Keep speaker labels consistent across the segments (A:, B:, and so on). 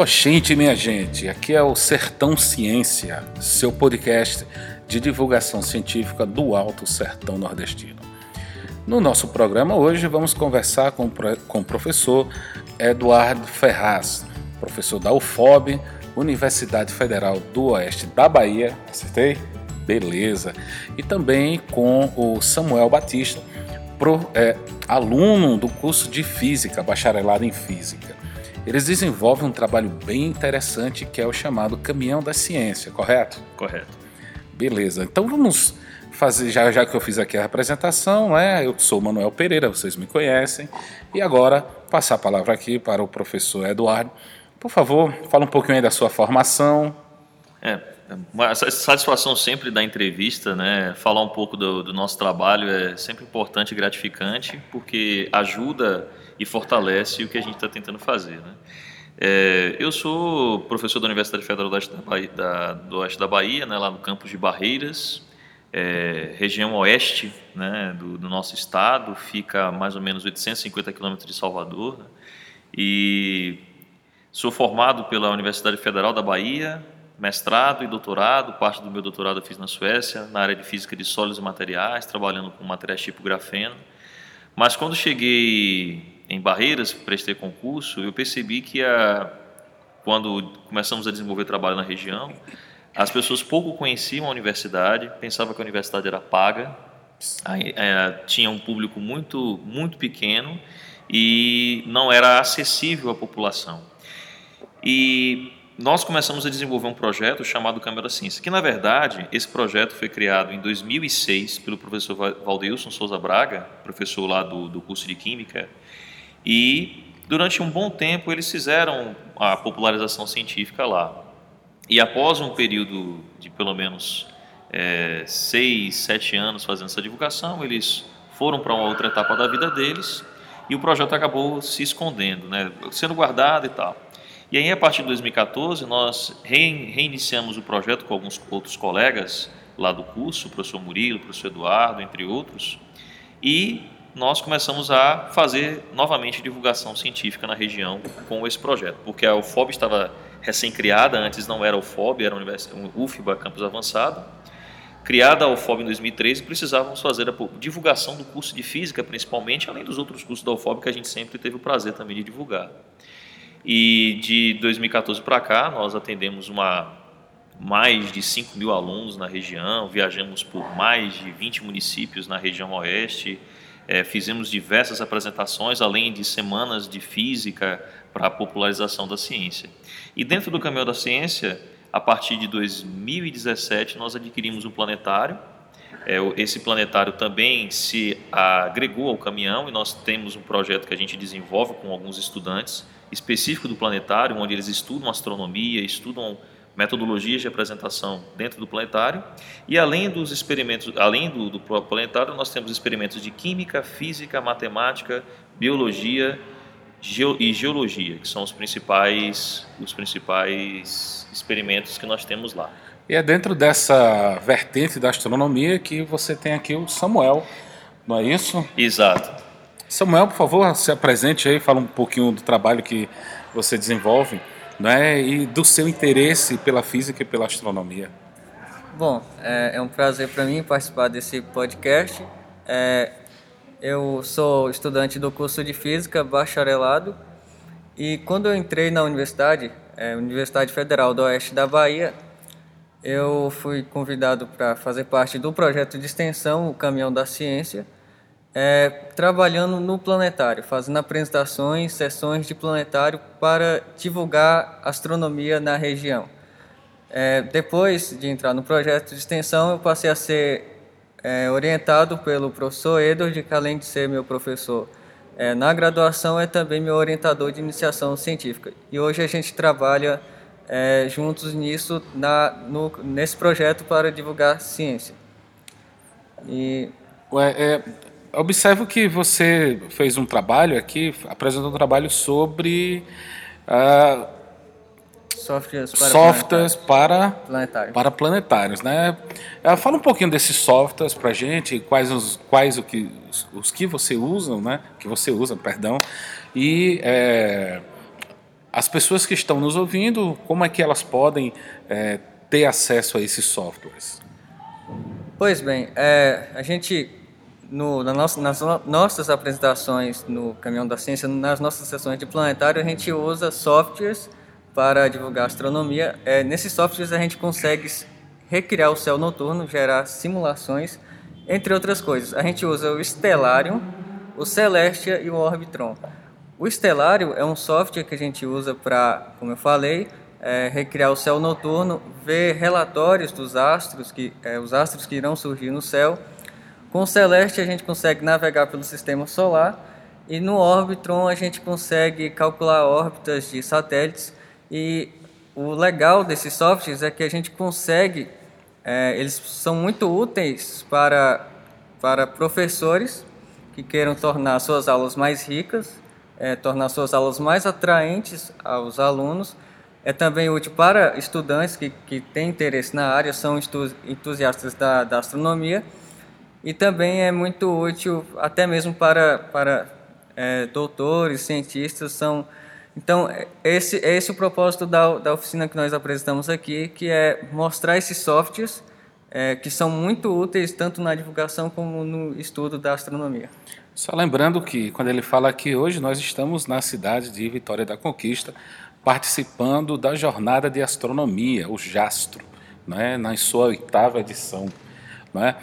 A: Oxente, minha gente, aqui é o Sertão Ciência, seu podcast de divulgação científica do Alto Sertão Nordestino. No nosso programa hoje vamos conversar com, com o professor Eduardo Ferraz, professor da UFOB, Universidade Federal do Oeste da Bahia, acertei? Beleza. E também com o Samuel Batista, pro, é, aluno do curso de Física, bacharelado em Física. Eles desenvolvem um trabalho bem interessante que é o chamado Caminhão da Ciência, correto?
B: Correto.
A: Beleza. Então vamos fazer, já, já que eu fiz aqui a apresentação, né? Eu sou Manuel Pereira, vocês me conhecem. E agora passar a palavra aqui para o professor Eduardo. Por favor, fala um pouquinho aí da sua formação.
B: É, uma satisfação sempre da entrevista, né? Falar um pouco do, do nosso trabalho é sempre importante e gratificante, porque ajuda e fortalece o que a gente está tentando fazer, né? É, eu sou professor da Universidade Federal do Oeste da Bahia, da, do Oeste da Bahia né, lá no campus de Barreiras, é, região oeste né, do, do, nosso estado, fica a mais ou menos 850 quilômetros de Salvador. Né, e sou formado pela Universidade Federal da Bahia, mestrado e doutorado, parte do meu doutorado eu fiz na Suécia, na área de física de sólidos e materiais, trabalhando com materiais tipo grafeno. Mas quando cheguei em Barreiras, prestei concurso, eu percebi que a, quando começamos a desenvolver trabalho na região, as pessoas pouco conheciam a universidade, pensavam que a universidade era paga, é, tinha um público muito, muito pequeno e não era acessível à população. E nós começamos a desenvolver um projeto chamado Câmara Ciência, que na verdade esse projeto foi criado em 2006 pelo professor Valdeilson Souza Braga, professor lá do, do curso de Química, e durante um bom tempo eles fizeram a popularização científica lá. E após um período de pelo menos é, seis, sete anos fazendo essa divulgação, eles foram para uma outra etapa da vida deles e o projeto acabou se escondendo, né, sendo guardado e tal. E aí, a partir de 2014, nós reiniciamos o projeto com alguns outros colegas lá do curso, o professor Murilo, o professor Eduardo, entre outros, e nós começamos a fazer novamente divulgação científica na região com esse projeto, porque a UFOB estava recém-criada, antes não era UFOB, era a UFBA Campus Avançado, criada a UFOB em 2013, precisávamos fazer a divulgação do curso de Física, principalmente, além dos outros cursos da UFOB que a gente sempre teve o prazer também de divulgar. E de 2014 para cá, nós atendemos uma, mais de 5 mil alunos na região, viajamos por mais de 20 municípios na região oeste, é, fizemos diversas apresentações, além de semanas de física para a popularização da ciência. E dentro do caminho da ciência, a partir de 2017, nós adquirimos um planetário. É, esse planetário também se agregou ao caminhão e nós temos um projeto que a gente desenvolve com alguns estudantes específico do planetário, onde eles estudam astronomia, estudam metodologias de apresentação dentro do planetário. E além dos experimentos, além do, do planetário, nós temos experimentos de química, física, matemática, biologia geo, e geologia, que são os principais, os principais experimentos que nós temos lá.
A: E é dentro dessa vertente da astronomia que você tem aqui o Samuel, não é isso?
B: Exato.
A: Samuel, por favor, se apresente aí, fala um pouquinho do trabalho que você desenvolve né, e do seu interesse pela física e pela astronomia.
C: Bom, é, é um prazer para mim participar desse podcast. É, eu sou estudante do curso de Física, bacharelado, e quando eu entrei na universidade, é, Universidade Federal do Oeste da Bahia, eu fui convidado para fazer parte do projeto de extensão O Caminhão da Ciência, é, trabalhando no planetário, fazendo apresentações, sessões de planetário para divulgar astronomia na região. É, depois de entrar no projeto de extensão, eu passei a ser é, orientado pelo professor Edward, que além de ser meu professor é, na graduação, é também meu orientador de iniciação científica. E hoje a gente trabalha é, juntos nisso, na, no, nesse projeto para divulgar ciência.
A: E... Ué, é, observo que você fez um trabalho aqui, apresentou um trabalho sobre uh,
C: softwares para
A: softwares para,
C: planetários.
A: para planetários, né? Uh, fala um pouquinho desses softwares para gente, quais os quais o que os, os, que você usa, né? Que você usa, perdão, e é, as pessoas que estão nos ouvindo, como é que elas podem é, ter acesso a esses softwares?
C: Pois bem, é, a gente, no, na nossa, nas nossas apresentações no Caminhão da Ciência, nas nossas sessões de planetário, a gente usa softwares para divulgar astronomia. É, nesses softwares a gente consegue recriar o céu noturno, gerar simulações, entre outras coisas. A gente usa o Stellarium, o Celestia e o Orbitron. O Stellarium é um software que a gente usa para, como eu falei, é, recriar o céu noturno, ver relatórios dos astros, que, é, os astros que irão surgir no céu. Com o Celeste a gente consegue navegar pelo sistema solar e no Orbitron a gente consegue calcular órbitas de satélites. E o legal desses softwares é que a gente consegue, é, eles são muito úteis para, para professores que queiram tornar suas aulas mais ricas, é, tornar suas aulas mais atraentes aos alunos. É também útil para estudantes que, que têm interesse na área, são entusiastas da, da astronomia, e também é muito útil até mesmo para, para é, doutores, cientistas. São, então, é, esse, é esse o propósito da, da oficina que nós apresentamos aqui, que é mostrar esses softwares é, que são muito úteis tanto na divulgação como no estudo da astronomia.
A: Só lembrando que, quando ele fala aqui hoje, nós estamos na cidade de Vitória da Conquista, participando da Jornada de Astronomia, o JASTRO, né, na sua oitava edição. Né?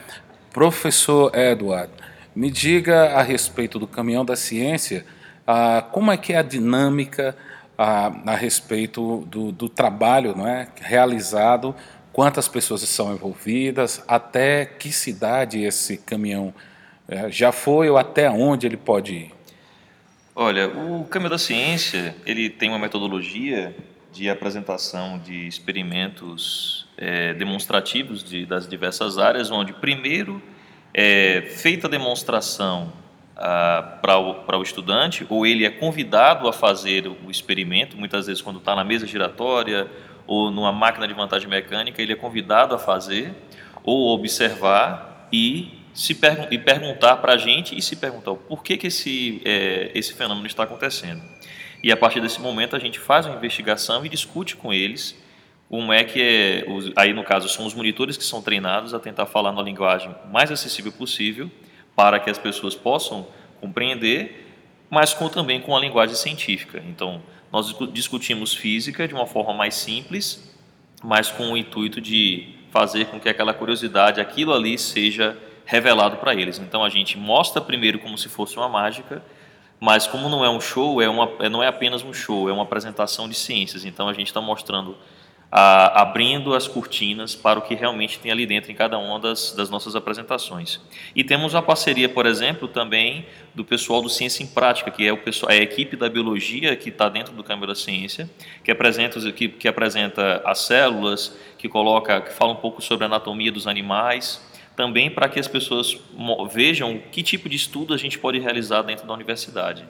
A: Professor Edward, me diga a respeito do Caminhão da Ciência, ah, como é que é a dinâmica ah, a respeito do, do trabalho não é, realizado, quantas pessoas são envolvidas, até que cidade esse caminhão eh, já foi ou até onde ele pode ir?
B: Olha, o Caminho da Ciência ele tem uma metodologia de apresentação de experimentos é, demonstrativos de, das diversas áreas, onde primeiro é feita a demonstração ah, para o, o estudante, ou ele é convidado a fazer o experimento, muitas vezes quando está na mesa giratória ou numa máquina de vantagem mecânica, ele é convidado a fazer ou observar e se pergun e perguntar para a gente e se perguntar por que, que esse, é, esse fenômeno está acontecendo. E a partir desse momento a gente faz uma investigação e discute com eles como é que é, aí no caso são os monitores que são treinados a tentar falar na linguagem mais acessível possível para que as pessoas possam compreender, mas com, também com a linguagem científica. Então, nós discutimos física de uma forma mais simples, mas com o intuito de fazer com que aquela curiosidade, aquilo ali seja revelado para eles. Então a gente mostra primeiro como se fosse uma mágica, mas como não é um show, é uma, é, não é apenas um show, é uma apresentação de ciências. Então a gente está mostrando, a, abrindo as cortinas para o que realmente tem ali dentro em cada uma das, das nossas apresentações. E temos a parceria, por exemplo, também do pessoal do Ciência em Prática, que é, o pessoal, é a equipe da biologia que está dentro do Câmara da Ciência, que apresenta, que, que apresenta as células, que coloca, que fala um pouco sobre a anatomia dos animais também para que as pessoas vejam que tipo de estudo a gente pode realizar dentro da universidade.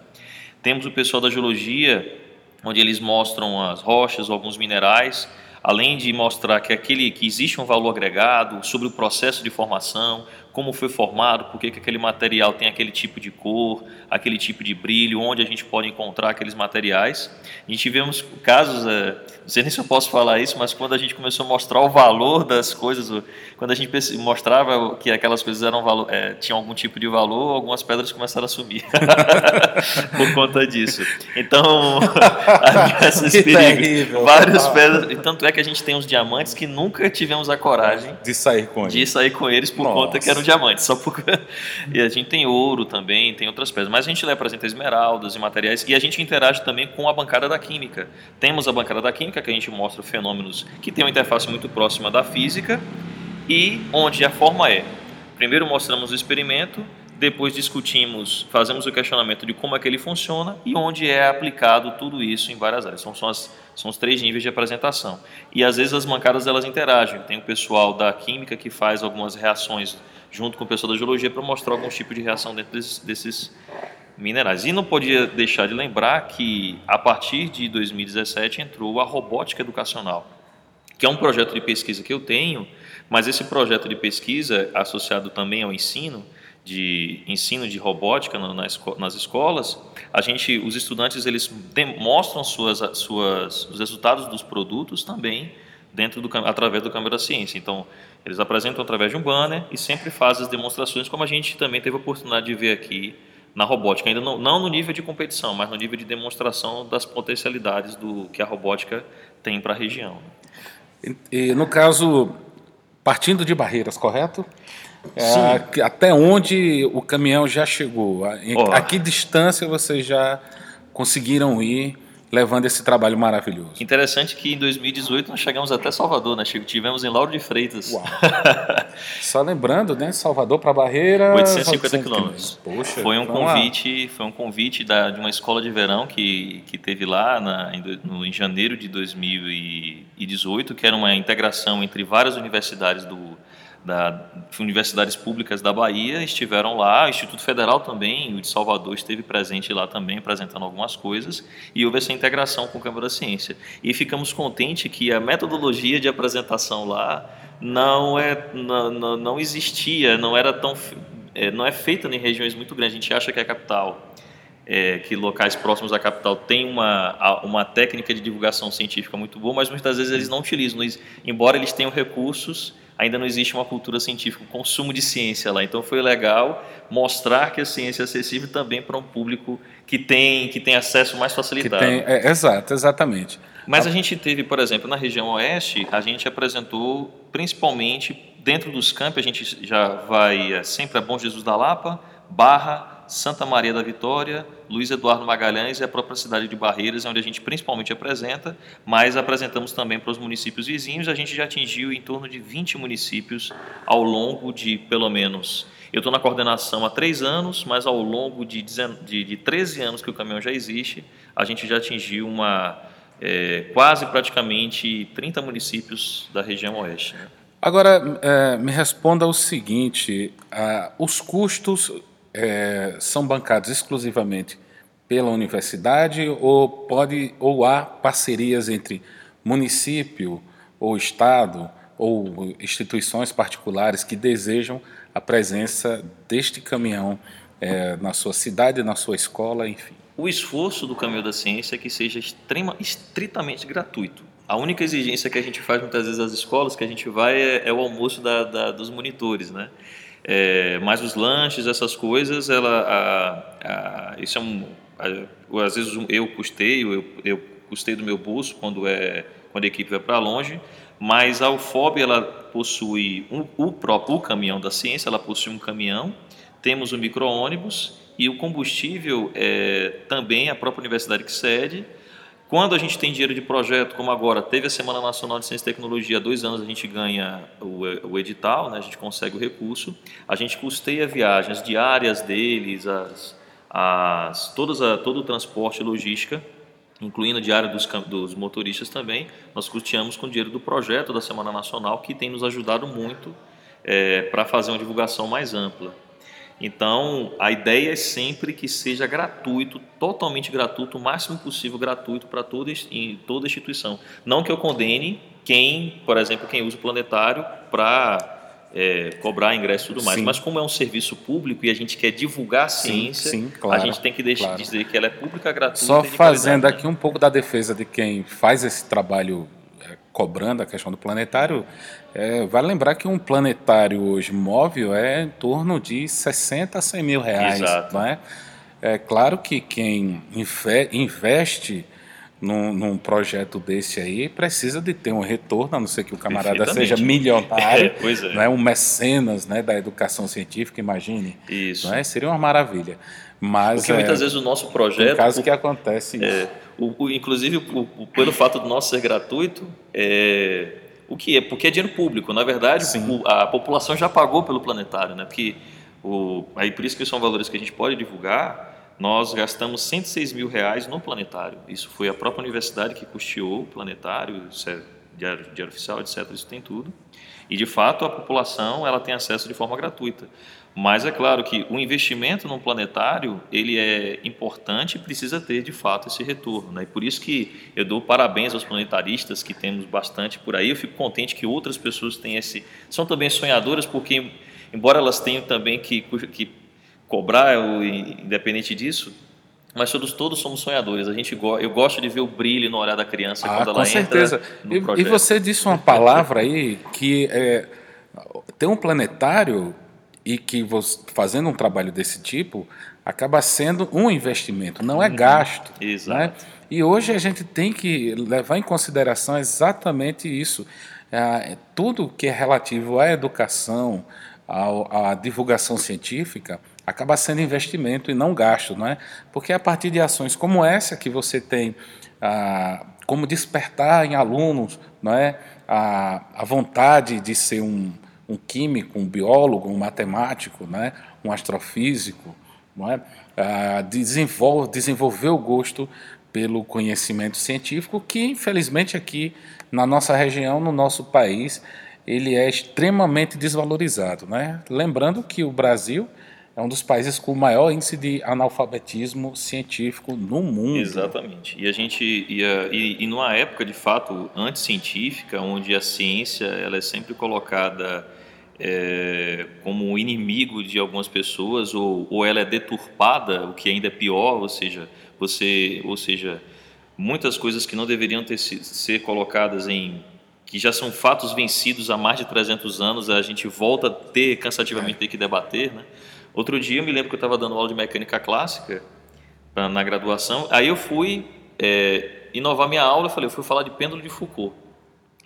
B: Temos o pessoal da geologia, onde eles mostram as rochas, alguns minerais, além de mostrar que aquele que existe um valor agregado sobre o processo de formação, como foi formado, por que aquele material tem aquele tipo de cor, aquele tipo de brilho, onde a gente pode encontrar aqueles materiais. A gente tivemos casos, é, não sei nem se eu posso falar isso, mas quando a gente começou a mostrar o valor das coisas, quando a gente mostrava que aquelas coisas eram valor, é, tinham algum tipo de valor, algumas pedras começaram a sumir por conta disso. Então, esses perigos. Várias pedras, e tanto é que a gente tem uns diamantes que nunca tivemos a coragem
A: de sair com eles,
B: de sair com eles por Nossa. conta que eram diamantes, só por e a gente tem ouro também, tem outras pedras, mas a gente apresenta esmeraldas e materiais e a gente interage também com a bancada da química. Temos a bancada da química que a gente mostra fenômenos que tem uma interface muito próxima da física e onde a forma é, primeiro mostramos o experimento, depois discutimos, fazemos o questionamento de como é que ele funciona e onde é aplicado tudo isso em várias áreas. São, as, são os três níveis de apresentação. E às vezes as bancadas elas interagem. Tem o pessoal da química que faz algumas reações junto com o pessoal da geologia para mostrar alguns tipos de reação dentro desses, desses minerais. E não podia deixar de lembrar que a partir de 2017 entrou a robótica educacional, que é um projeto de pesquisa que eu tenho, mas esse projeto de pesquisa associado também ao ensino de ensino de robótica nas escolas, a gente, os estudantes eles demonstram suas, suas, os resultados dos produtos também dentro do através do câmbio da ciência. Então, eles apresentam através de um banner e sempre fazem as demonstrações, como a gente também teve a oportunidade de ver aqui na robótica, ainda não, não no nível de competição, mas no nível de demonstração das potencialidades do que a robótica tem para a região.
A: E, e, no caso, partindo de barreiras, correto? É, até onde o caminhão já chegou? Oh. A que distância vocês já conseguiram ir levando esse trabalho maravilhoso?
B: Interessante que em 2018 nós chegamos até Salvador, né, Chico? Tivemos em Lauro de Freitas.
A: Uau. Só lembrando, né, Salvador para Barreira,
B: 850 quilômetros. Poxa, foi um então, convite, foi um convite da, de uma escola de verão que, que teve lá na, em, no, em janeiro de 2018, que era uma integração entre várias universidades do da universidades públicas da Bahia estiveram lá, o Instituto Federal também, o de Salvador esteve presente lá também apresentando algumas coisas e houve essa integração com o Câmara da Ciência. E ficamos contentes que a metodologia de apresentação lá não é não, não existia, não era tão é, não é feita em regiões muito grandes. A gente acha que a capital é, que locais próximos à capital têm uma, uma técnica de divulgação científica muito boa, mas muitas vezes eles não utilizam, embora eles tenham recursos ainda não existe uma cultura científica, um consumo de ciência lá. Então foi legal mostrar que a ciência é acessível também para um público que tem, que tem acesso mais facilitado. Tem,
A: é, exato, exatamente.
B: Mas a gente teve, por exemplo, na região oeste, a gente apresentou principalmente dentro dos campos, a gente já vai é, sempre a Bom Jesus da Lapa, Barra, Santa Maria da Vitória, Luiz Eduardo Magalhães e a própria cidade de Barreiras, onde a gente principalmente apresenta, mas apresentamos também para os municípios vizinhos. A gente já atingiu em torno de 20 municípios ao longo de pelo menos. Eu estou na coordenação há três anos, mas ao longo de, de, de 13 anos que o caminhão já existe, a gente já atingiu uma é, quase praticamente 30 municípios da região oeste. Né?
A: Agora, é, me responda o seguinte: os custos é, são bancados exclusivamente pela universidade ou pode ou há parcerias entre município ou estado ou instituições particulares que desejam a presença deste caminhão é, na sua cidade, na sua escola, enfim.
B: O esforço do Caminho da Ciência é que seja extrema, estritamente gratuito. A única exigência que a gente faz muitas vezes às escolas, que a gente vai, é, é o almoço da, da, dos monitores, né? É, mas os lanches, essas coisas, ela, a, a, isso é um, a, às vezes eu custeio, eu, eu custeio do meu bolso quando é quando a equipe vai para longe, mas a UFOB ela possui um, o próprio o caminhão da ciência, ela possui um caminhão, temos o micro-ônibus e o combustível é, também a própria universidade que cede quando a gente tem dinheiro de projeto, como agora, teve a Semana Nacional de Ciência e Tecnologia, há dois anos a gente ganha o, o edital, né, a gente consegue o recurso, a gente custeia viagens diárias deles, as, as, todas a, todo o transporte e logística, incluindo a diária dos, dos motoristas também, nós custeamos com o dinheiro do projeto da Semana Nacional, que tem nos ajudado muito é, para fazer uma divulgação mais ampla. Então, a ideia é sempre que seja gratuito, totalmente gratuito, o máximo possível gratuito para toda, toda instituição. Não que eu condene quem, por exemplo, quem usa o planetário para é, cobrar ingresso e tudo mais, sim. mas como é um serviço público e a gente quer divulgar a ciência, sim, sim, claro, a gente tem que deixar, claro. dizer que ela é pública, gratuita.
A: Só fazendo aqui um pouco da defesa de quem faz esse trabalho cobrando a questão do planetário, é, vale lembrar que um planetário hoje móvel é em torno de 60 a 100 mil reais. Exato. Não é? é claro que quem investe num, num, projeto desse aí precisa de ter um retorno, a não ser que o camarada seja milionário, é, é. Não é um mecenas né, da educação científica, imagine. Isso. Não é? Seria uma maravilha. Mas,
B: Porque muitas é, vezes o nosso projeto.
A: No caso que acontece
B: é, isso. O, o, inclusive, o, pelo fato do nosso ser gratuito, é, o que é? Porque é dinheiro público. Na verdade, a população já pagou pelo planetário, né? Porque o, aí por isso que são valores que a gente pode divulgar. Nós gastamos 106 mil reais no planetário. Isso foi a própria universidade que custeou o planetário, é diário, diário oficial, etc. Isso tem tudo. E de fato a população ela tem acesso de forma gratuita. Mas é claro que o investimento no planetário ele é importante e precisa ter de fato esse retorno. Né? E por isso que eu dou parabéns aos planetaristas que temos bastante por aí. Eu fico contente que outras pessoas têm esse são também sonhadoras porque embora elas tenham também que, que cobrar, independente disso, mas todos, todos somos sonhadores. A gente eu gosto de ver o brilho no olhar da criança
A: ah,
B: quando ela
A: certeza.
B: entra no
A: e,
B: projeto.
A: E você disse uma palavra aí que é, tem um planetário e que você, fazendo um trabalho desse tipo acaba sendo um investimento, não é uhum. gasto.
B: Exato.
A: Né? E hoje a gente tem que levar em consideração exatamente isso. É, tudo que é relativo à educação, à, à divulgação científica, acaba sendo investimento e não gasto, não é? Porque a partir de ações como essa que você tem, ah, como despertar em alunos, não é, a, a vontade de ser um, um químico, um biólogo, um matemático, né, um astrofísico, não é? Ah, desenvolve, desenvolver o gosto pelo conhecimento científico, que infelizmente aqui na nossa região, no nosso país, ele é extremamente desvalorizado. Né? Lembrando que o Brasil é um dos países com o maior índice de analfabetismo científico no mundo.
B: Exatamente. E a gente ia, e, e numa época de fato anticientífica, onde a ciência ela é sempre colocada é, como inimigo de algumas pessoas ou, ou ela é deturpada, o que ainda é pior, ou seja, você, ou seja, muitas coisas que não deveriam ter ser colocadas em que já são fatos vencidos há mais de 300 anos, a gente volta a ter cansativamente ter que debater, né? Outro dia eu me lembro que eu estava dando aula de mecânica clássica pra, na graduação, aí eu fui é, inovar minha aula, eu falei, eu fui falar de pêndulo de Foucault,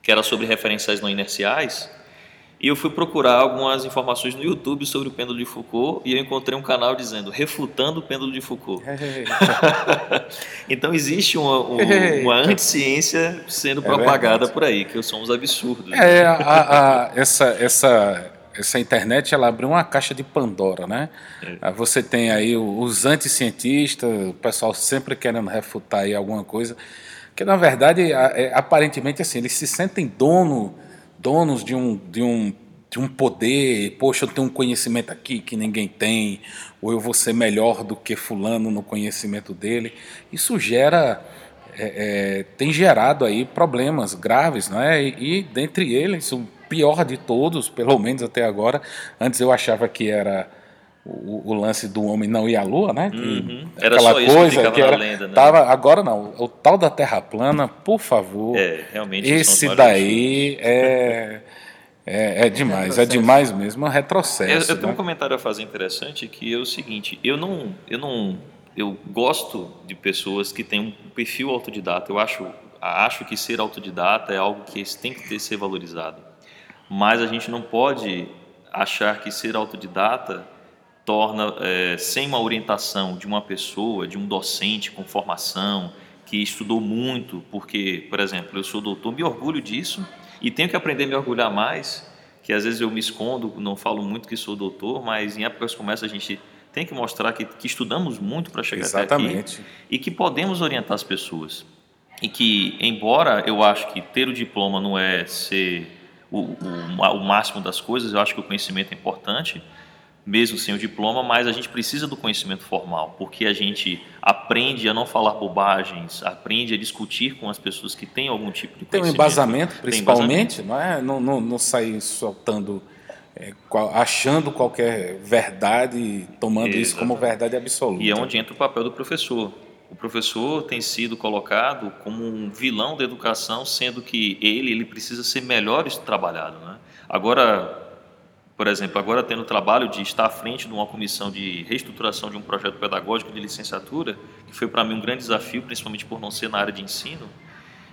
B: que era sobre referenciais não inerciais, e eu fui procurar algumas informações no YouTube sobre o pêndulo de Foucault e eu encontrei um canal dizendo refutando o pêndulo de Foucault. então existe uma, uma, uma anticiência sendo é propagada por aí, que somos absurdos.
A: É, a, a, essa, essa, essa internet ela abriu uma caixa de Pandora, né? É. Você tem aí os anticientistas, o pessoal sempre querendo refutar aí alguma coisa, que na verdade, é, aparentemente assim, eles se sentem dono donos de um, de um, de um poder, poxa, eu tenho um conhecimento aqui que ninguém tem, ou eu vou ser melhor do que fulano no conhecimento dele. Isso gera, é, é, tem gerado aí problemas graves, não é? E, e dentre eles, o pior de todos, pelo menos até agora, antes eu achava que era o, o, lance do homem não ir à lua, né?
B: Uhum. Era Aquela só coisa que, que era, lenda, né?
A: tava, agora não, o tal da Terra plana, por favor.
B: É, realmente.
A: Esse daí é, é, é demais, é, é demais mesmo, é um retrocesso.
B: Eu, eu tenho
A: né?
B: um comentário a fazer interessante que é o seguinte: eu não, eu não, eu gosto de pessoas que têm um perfil autodidata. Eu acho, acho que ser autodidata é algo que tem que ter, ser valorizado. Mas a gente não pode achar que ser autodidata torna, é, sem uma orientação de uma pessoa, de um docente com formação, que estudou muito, porque, por exemplo, eu sou doutor, me orgulho disso e tenho que aprender a me orgulhar mais, que às vezes eu me escondo, não falo muito que sou doutor, mas em épocas como essa a gente tem que mostrar que, que estudamos muito para chegar
A: Exatamente.
B: até aqui e que podemos orientar as pessoas. E que, embora eu acho que ter o diploma não é ser o, o, o máximo das coisas, eu acho que o conhecimento é importante, mesmo sem o diploma, mas a gente precisa do conhecimento formal, porque a gente aprende a não falar bobagens, aprende a discutir com as pessoas que têm algum tipo de
A: Tem um embasamento, principalmente, não é? Não, não, não sair soltando, é, achando qualquer verdade, tomando Exatamente. isso como verdade absoluta.
B: E é onde entra o papel do professor. O professor tem sido colocado como um vilão da educação, sendo que ele, ele precisa ser melhor trabalhado, né? Agora, por exemplo, agora tendo o trabalho de estar à frente de uma comissão de reestruturação de um projeto pedagógico de licenciatura, que foi para mim um grande desafio, principalmente por não ser na área de ensino,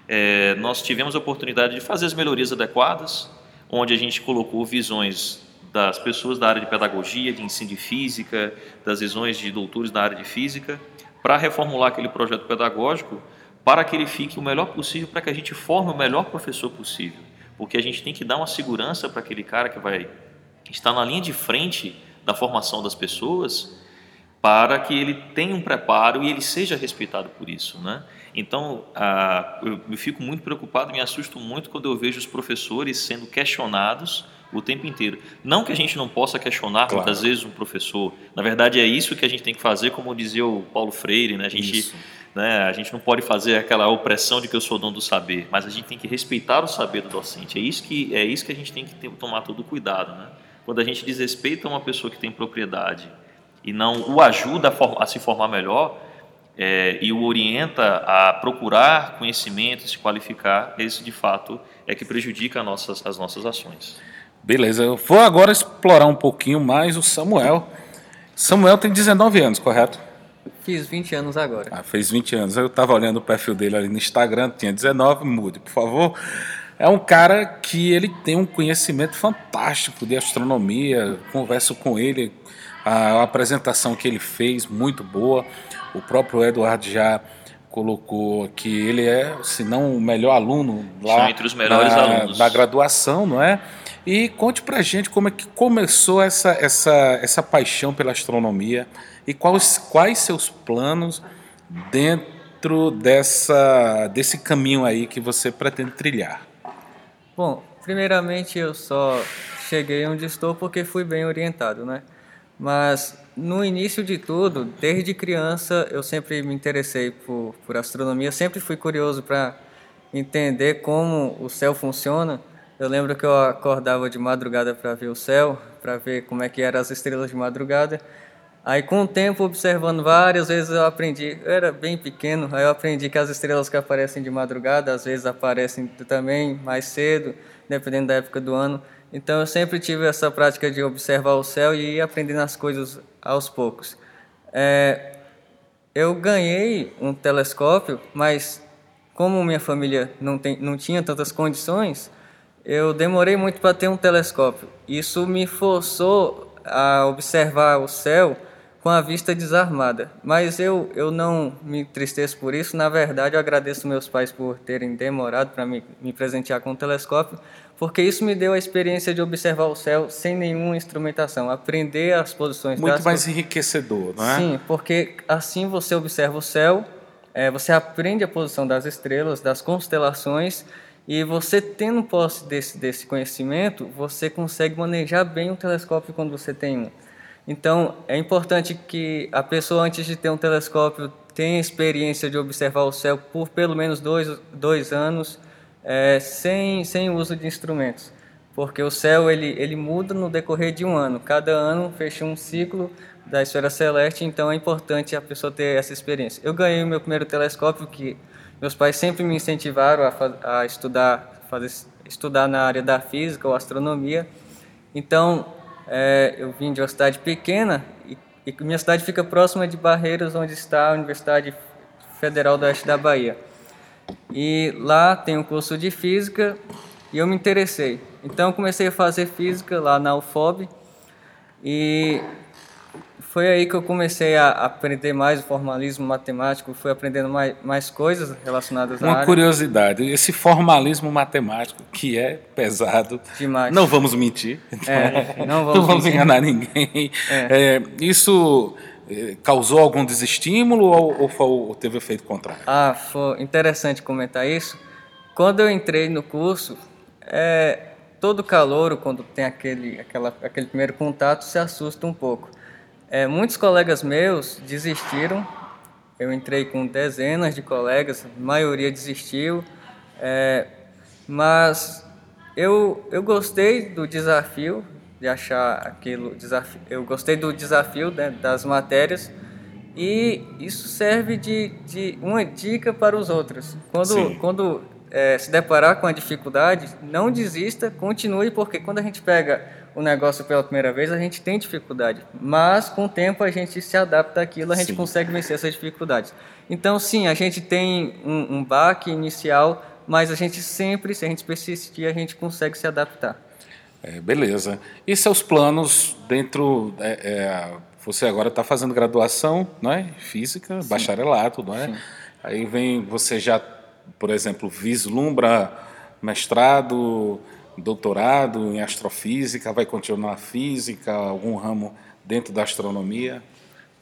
B: é, nós tivemos a oportunidade de fazer as melhorias adequadas, onde a gente colocou visões das pessoas da área de pedagogia, de ensino de física, das visões de doutores da área de física, para reformular aquele projeto pedagógico para que ele fique o melhor possível, para que a gente forme o melhor professor possível. Porque a gente tem que dar uma segurança para aquele cara que vai está na linha de frente da formação das pessoas para que ele tenha um preparo e ele seja respeitado por isso, né? Então, ah, eu, eu fico muito preocupado, me assusto muito quando eu vejo os professores sendo questionados o tempo inteiro. Não que a gente não possa questionar claro. muitas vezes um professor. Na verdade, é isso que a gente tem que fazer, como dizia o Paulo Freire, né? A gente, né, a gente não pode fazer aquela opressão de que eu sou dono do saber, mas a gente tem que respeitar o saber do docente. É isso que é isso que a gente tem que ter, tomar todo cuidado, né? Quando a gente desrespeita uma pessoa que tem propriedade e não o ajuda a, a se formar melhor é, e o orienta a procurar conhecimento, se qualificar, esse de fato é que prejudica nossas, as nossas ações.
A: Beleza, eu vou agora explorar um pouquinho mais o Samuel. Samuel tem 19 anos, correto?
C: Fiz 20 anos agora.
A: Ah, fez 20 anos. Eu estava olhando o perfil dele ali no Instagram, tinha 19, mude, por favor. É um cara que ele tem um conhecimento fantástico de astronomia. Converso com ele, a, apresentação que ele fez muito boa. O próprio Eduardo já colocou que ele é, se não o melhor aluno lá
B: entre os melhores
A: na,
B: alunos
A: da graduação, não é? E conte pra gente como é que começou essa, essa, essa paixão pela astronomia e quais, quais seus planos dentro dessa, desse caminho aí que você pretende trilhar.
C: Bom, primeiramente eu só cheguei onde estou porque fui bem orientado, né? Mas no início de tudo, desde criança, eu sempre me interessei por, por astronomia, sempre fui curioso para entender como o céu funciona. Eu lembro que eu acordava de madrugada para ver o céu, para ver como é que eram as estrelas de madrugada. Aí com o tempo, observando várias vezes, eu aprendi, eu era bem pequeno, aí eu aprendi que as estrelas que aparecem de madrugada, às vezes aparecem também mais cedo, dependendo da época do ano. Então eu sempre tive essa prática de observar o céu e ir aprendendo as coisas aos poucos. É, eu ganhei um telescópio, mas como minha família não, tem, não tinha tantas condições, eu demorei muito para ter um telescópio. Isso me forçou a observar o céu com a vista desarmada. Mas eu, eu não me entristeço por isso. Na verdade, eu agradeço meus pais por terem demorado para me, me presentear com o telescópio, porque isso me deu a experiência de observar o céu sem nenhuma instrumentação, aprender as posições
A: Muito mais enriquecedor, não é?
C: Sim, porque assim você observa o céu, é, você aprende a posição das estrelas, das constelações, e você tendo posse desse, desse conhecimento, você consegue manejar bem o telescópio quando você tem um. Então, é importante que a pessoa, antes de ter um telescópio, tenha experiência de observar o céu por pelo menos dois, dois anos, é, sem, sem uso de instrumentos, porque o céu ele, ele muda no decorrer de um ano. Cada ano fecha um ciclo da esfera celeste, então é importante a pessoa ter essa experiência. Eu ganhei o meu primeiro telescópio que meus pais sempre me incentivaram a, a estudar, fazer, estudar na área da física ou astronomia. Então, é, eu vim de uma cidade pequena e, e minha cidade fica próxima de Barreiras, onde está a Universidade Federal do Oeste da Bahia. E lá tem um curso de física e eu me interessei. Então comecei a fazer física lá na UFOB e foi aí que eu comecei a aprender mais o formalismo matemático, fui aprendendo mais, mais coisas relacionadas
A: Uma
C: à área.
A: curiosidade, esse formalismo matemático que é pesado,
C: Demais.
A: não vamos mentir,
C: É, não vamos
A: não vamos enganar ninguém.
C: É.
A: É, isso eh, causou algum desestímulo ou, ou, foi- ou teve efeito contrário?
C: Ah, foi interessante comentar isso. Quando eu entrei no curso, é, todo calouro, quando tem aquele, aquela, aquele primeiro contato, se assusta um pouco. É, muitos colegas meus desistiram. Eu entrei com dezenas de colegas, a maioria desistiu. É, mas eu, eu gostei do desafio, de achar aquilo desafio. Eu gostei do desafio né, das matérias e isso serve de, de uma dica para os outros.
A: Sim.
C: Quando, quando é, se deparar com a dificuldade, não desista, continue, porque quando a gente pega o negócio pela primeira vez, a gente tem dificuldade. Mas com o tempo a gente se adapta àquilo, a gente
A: Sim.
C: consegue vencer essas dificuldades. Então, sim, a gente tem um, um baque inicial, mas a gente sempre, se a gente persistir, a gente consegue se adaptar.
A: É, beleza. E seus planos dentro. é, é, você agora está fazendo graduação, não é? Física, bacharelato, não é?
C: Sim.
A: Aí vem, você já, por exemplo, vislumbra mestrado, doutorado em astrofísica, vai continuar física, algum ramo dentro da astronomia?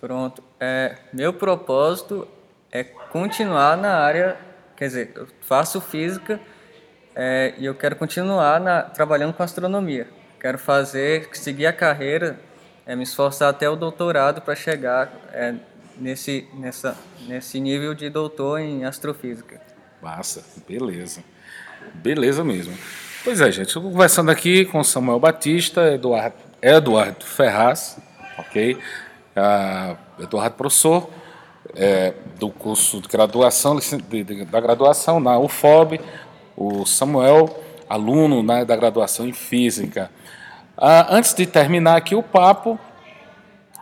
C: Pronto. É, meu propósito é continuar na área, quer dizer, eu faço física é, e eu quero continuar na- trabalhando com astronomia. Quero fazer, seguir a carreira, é, me esforçar até o doutorado para chegar é, nesse, nessa, nesse nível de doutor em astrofísica.
A: Massa, beleza. Beleza mesmo. Pois é, gente, tô conversando aqui com Samuel Batista, Eduardo, Eduardo Ferraz, ok? Ah, Eduardo professor é, do curso de graduação, de, de, da graduação na UFOB, o Samuel, aluno né, da graduação em Física. Ah, antes de terminar aqui o papo,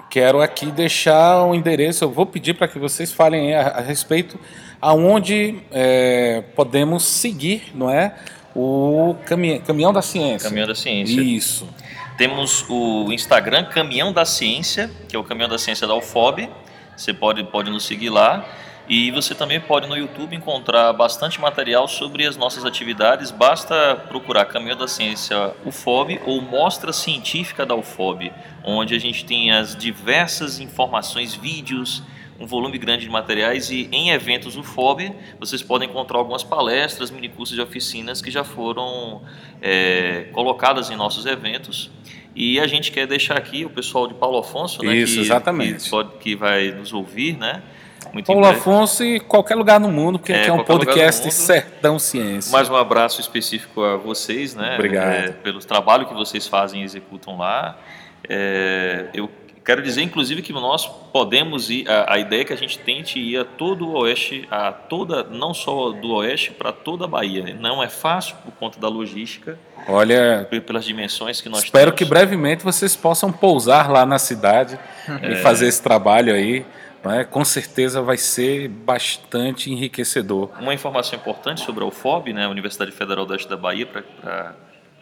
A: quero aqui deixar o um endereço. Eu vou pedir para que vocês falem a, a respeito aonde é, podemos seguir, não é? O caminhão, caminhão da ciência.
B: Caminhão da ciência.
A: Isso.
B: Temos o Instagram Caminhão da Ciência, que é o Caminhão da Ciência da UFOB. Você pode, pode nos seguir lá. E você também pode no YouTube encontrar bastante material sobre as nossas atividades. Basta procurar Caminho da Ciência UFOB ou Mostra Científica da UFOB, onde a gente tem as diversas informações, vídeos, um volume grande de materiais e em eventos UFOB vocês podem encontrar algumas palestras, minicursos e oficinas que já foram é, colocadas em nossos eventos. E a gente quer deixar aqui o pessoal de Paulo Afonso, né,
A: Isso,
B: que,
A: exatamente.
B: Que, pode, que vai nos ouvir, né?
A: Muito Paulo Afonso e qualquer lugar no mundo, porque é, aqui é um podcast Sertão Ciência.
B: Mais um abraço específico a vocês, né?
A: Obrigado. É,
B: pelo trabalho que vocês fazem e executam lá. É, eu quero dizer, inclusive, que nós podemos ir, a, a, ideia é que a gente tente ir a todo o oeste, a toda, não só do oeste, para toda a Bahia. Não é fácil por conta da logística.
A: Olha,
B: pelas dimensões que nós
A: espero
B: temos.
A: que brevemente vocês possam pousar lá na cidade é. e fazer esse trabalho aí. Né? Com certeza vai ser bastante enriquecedor.
B: Uma informação importante sobre a UFOB, né, a Universidade Federal do Oeste da Bahia, pra,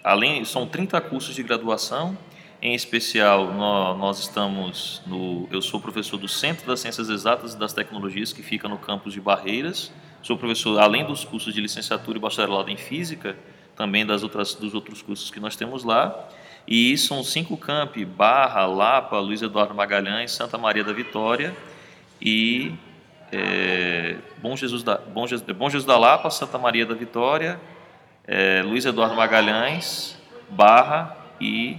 B: além são 30 cursos de graduação, em especial nós, estamos no, eu sou professor do Centro das Ciências Exatas e das Tecnologias que fica no campus de Barreiras. Sou professor além dos cursos de licenciatura e bacharelado em física, também das outras dos outros cursos que nós temos lá. E são cinco campi: Barra, Lapa, Luiz Eduardo Magalhães, Santa Maria da Vitória e é, Bom, Jesus da, Bom, Jesus, Bom Jesus da Lapa, Santa Maria da Vitória, é, Luiz Eduardo Magalhães, Barra e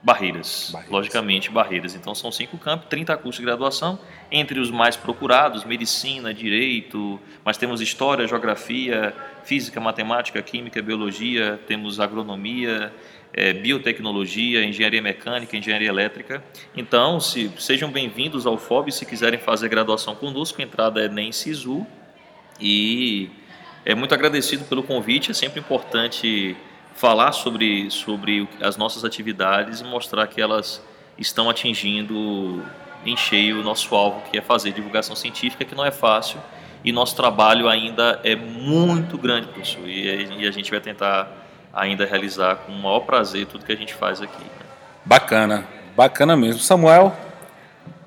B: Barreiras, Barreiras, logicamente Barreiras. Então são cinco campos, 30 cursos de graduação, entre os mais procurados, medicina, direito, mas temos história, geografia, física, matemática, química, biologia, temos agronomia, é, biotecnologia, engenharia mecânica, engenharia elétrica. Então, se, sejam bem-vindos ao FOB se quiserem fazer graduação conosco, a entrada é nem SISU e é muito agradecido pelo convite, é sempre importante falar sobre, sobre as nossas atividades e mostrar que elas estão atingindo em cheio o nosso alvo, que é fazer divulgação científica, que não é fácil, e nosso trabalho ainda é muito grande, professor, e, e a gente vai tentar ainda realizar com o maior prazer tudo que a gente faz aqui. Né?
A: Bacana, bacana mesmo. Samuel?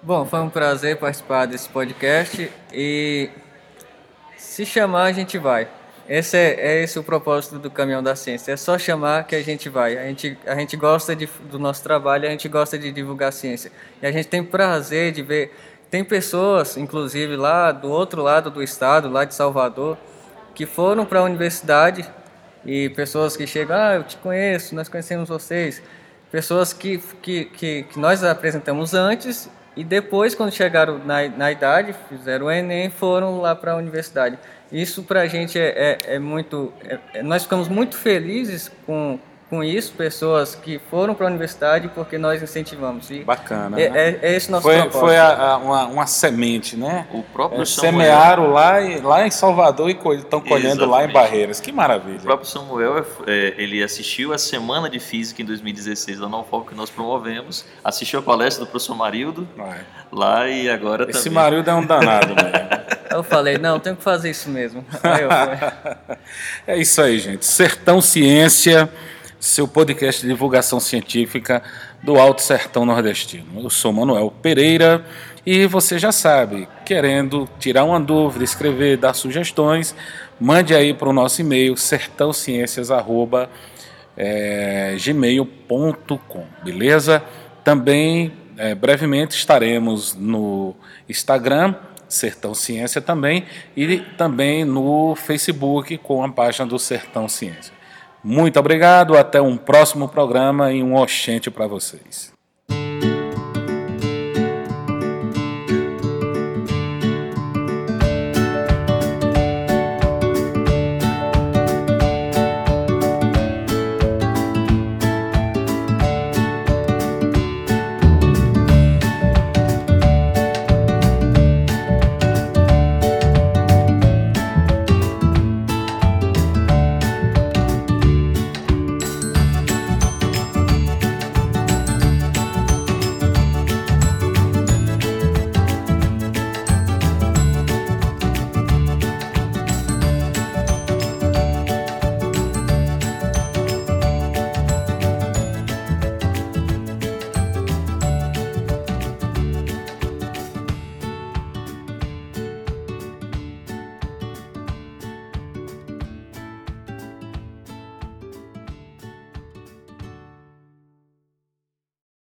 C: Bom, foi um prazer participar desse podcast e se chamar a gente vai. Esse é, é, esse o propósito do Caminhão da Ciência. É só chamar que a gente vai. A gente, a gente gosta de, do nosso trabalho, a gente gosta de divulgar a ciência. E a gente tem prazer de ver. Tem pessoas, inclusive lá do outro lado do estado, lá de Salvador, que foram para a universidade e pessoas que chegam, ah, eu te conheço, nós conhecemos vocês. Pessoas que, que, que, que nós apresentamos antes e depois, quando chegaram na, na idade, fizeram o Enem foram lá para a universidade. Isso para a gente é, é, é muito. É, é, nós ficamos muito felizes com, com isso, pessoas que foram para a universidade porque nós incentivamos. E
A: Bacana.
C: É,
A: né?
C: é, é esse nosso
A: foi,
C: propósito.
A: Foi a, a, uma, uma semente, né?
B: O próprio
A: é, Semearam lá, lá em Salvador e estão colhendo lá em Barreiras. Que maravilha.
B: O próprio Samuel, é, ele assistiu a Semana de Física em 2016 da Nofop que nós promovemos, assistiu a palestra do professor Marildo lá e agora
A: Esse
B: também.
A: Marildo é um danado mesmo.
C: Eu falei, não, tenho que fazer isso mesmo.
A: é isso aí, gente. Sertão Ciência seu podcast de divulgação científica do Alto Sertão Nordestino. Eu sou Manuel Pereira e você já sabe, querendo tirar uma dúvida, escrever, dar sugestões, mande aí para o nosso e-mail sertãociências@gmail.com, beleza? Também é, brevemente estaremos no Instagram Sertão Ciência também e também no Facebook com a página do Sertão Ciência. Muito obrigado, até um próximo programa e um oxente para vocês.